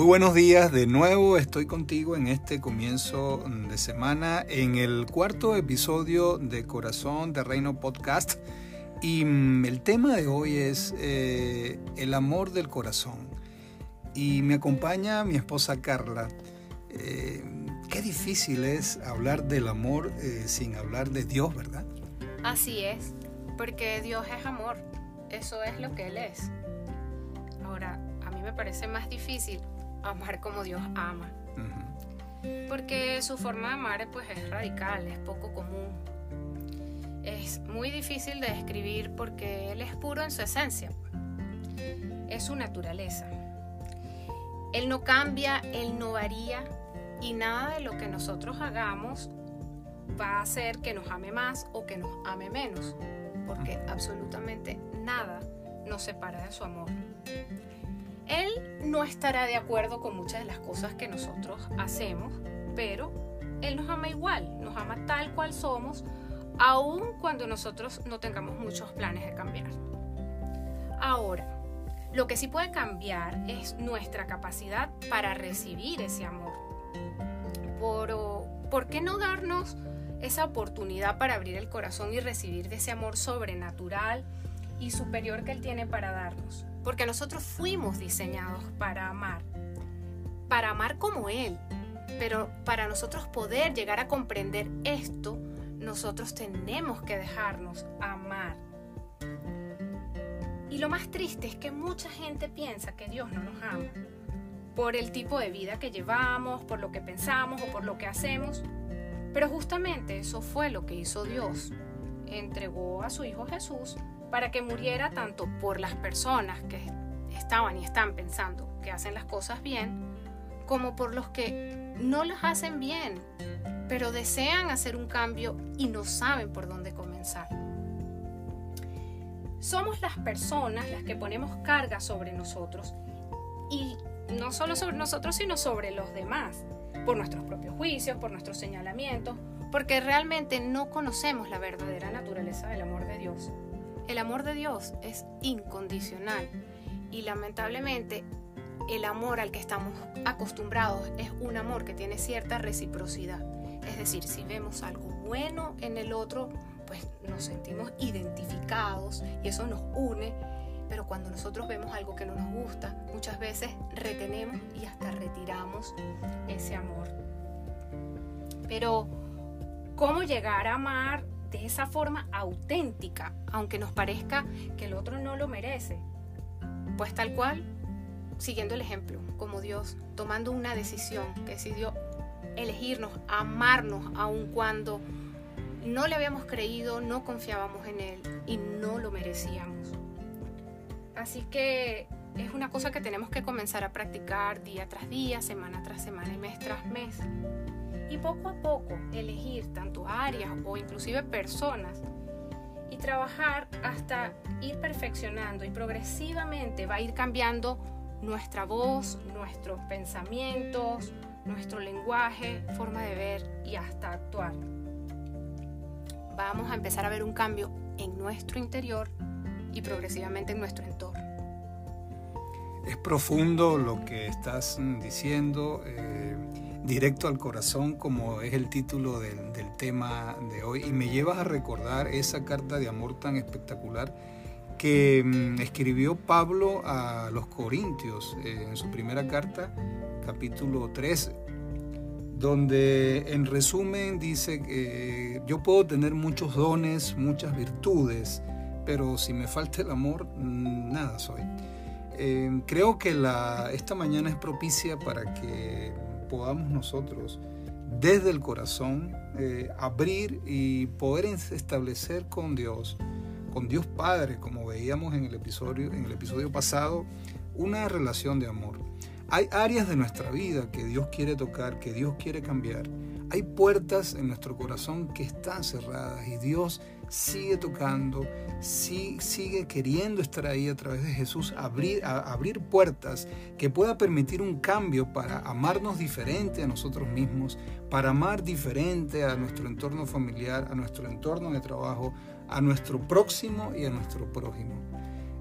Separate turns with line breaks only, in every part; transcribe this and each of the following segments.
Muy buenos días, de nuevo estoy contigo en este comienzo de semana en el cuarto episodio de Corazón de Reino Podcast y mm, el tema de hoy es eh, el amor del corazón y me acompaña mi esposa Carla. Eh, qué difícil es hablar del amor eh, sin hablar de Dios, ¿verdad?
Así es, porque Dios es amor, eso es lo que Él es. Ahora, a mí me parece más difícil amar como Dios ama. Porque su forma de amar pues, es radical, es poco común. Es muy difícil de describir porque Él es puro en su esencia. Es su naturaleza. Él no cambia, Él no varía y nada de lo que nosotros hagamos va a hacer que nos ame más o que nos ame menos. Porque absolutamente nada nos separa de su amor. Él no estará de acuerdo con muchas de las cosas que nosotros hacemos, pero Él nos ama igual, nos ama tal cual somos, aun cuando nosotros no tengamos muchos planes de cambiar. Ahora, lo que sí puede cambiar es nuestra capacidad para recibir ese amor. Por, ¿Por qué no darnos esa oportunidad para abrir el corazón y recibir de ese amor sobrenatural y superior que Él tiene para darnos? Porque nosotros fuimos diseñados para amar, para amar como Él. Pero para nosotros poder llegar a comprender esto, nosotros tenemos que dejarnos amar. Y lo más triste es que mucha gente piensa que Dios no nos ama por el tipo de vida que llevamos, por lo que pensamos o por lo que hacemos. Pero justamente eso fue lo que hizo Dios. Entregó a su Hijo Jesús para que muriera tanto por las personas que estaban y están pensando que hacen las cosas bien, como por los que no las hacen bien, pero desean hacer un cambio y no saben por dónde comenzar. Somos las personas las que ponemos carga sobre nosotros y no solo sobre nosotros, sino sobre los demás, por nuestros propios juicios, por nuestros señalamientos, porque realmente no conocemos la verdadera naturaleza del amor de Dios. El amor de Dios es incondicional y lamentablemente el amor al que estamos acostumbrados es un amor que tiene cierta reciprocidad. Es decir, si vemos algo bueno en el otro, pues nos sentimos identificados y eso nos une. Pero cuando nosotros vemos algo que no nos gusta, muchas veces retenemos y hasta retiramos ese amor. Pero, ¿cómo llegar a amar de esa forma auténtica, aunque nos parezca que el otro no lo merece. Pues tal cual, siguiendo el ejemplo, como Dios, tomando una decisión decidió elegirnos, amarnos, aun cuando no le habíamos creído, no confiábamos en Él y no lo merecíamos. Así que es una cosa que tenemos que comenzar a practicar día tras día, semana tras semana y mes tras mes y poco a poco elegir tanto áreas o inclusive personas y trabajar hasta ir perfeccionando y progresivamente va a ir cambiando nuestra voz, nuestros pensamientos, nuestro lenguaje, forma de ver y hasta actuar. Vamos a empezar a ver un cambio en nuestro interior y progresivamente en nuestro entorno.
Es profundo lo que estás diciendo. Eh, directo al corazón, como es el título del, tema de hoy, y me llevas a recordar esa carta de amor tan espectacular que mm, escribió Pablo a los Corintios eh, en su primera carta, capítulo 13, donde en resumen dice que yo puedo tener muchos dones, muchas virtudes, pero si me falta el amor, mm, nada soy. Eh, creo que esta mañana es propicia para que podamos nosotros desde el corazón eh, abrir y poder establecer con Dios, con Dios Padre, como veíamos en el episodio, en el episodio pasado, una relación de amor. Hay áreas de nuestra vida que Dios quiere tocar, que Dios quiere cambiar. Hay puertas en nuestro corazón que están cerradas y Dios sigue tocando, sigue queriendo estar ahí a través de Jesús, abrir, abrir puertas que pueda permitir un cambio para amarnos diferente a nosotros mismos, para amar diferente a nuestro entorno familiar, a nuestro entorno de trabajo, a nuestro próximo y a nuestro prójimo.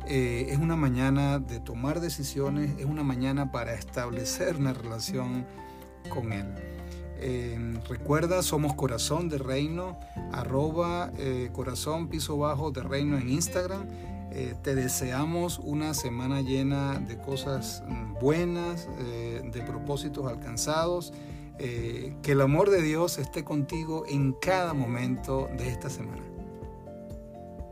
Eh, es una mañana de tomar decisiones, es una mañana para establecer una relación con Él. Eh, recuerda, somos Corazón de Reino, arroba eh, corazón piso bajo de Reino en Instagram. te deseamos una semana llena de cosas mm, buenas, de propósitos alcanzados. que el amor de Dios esté contigo en cada momento de esta semana.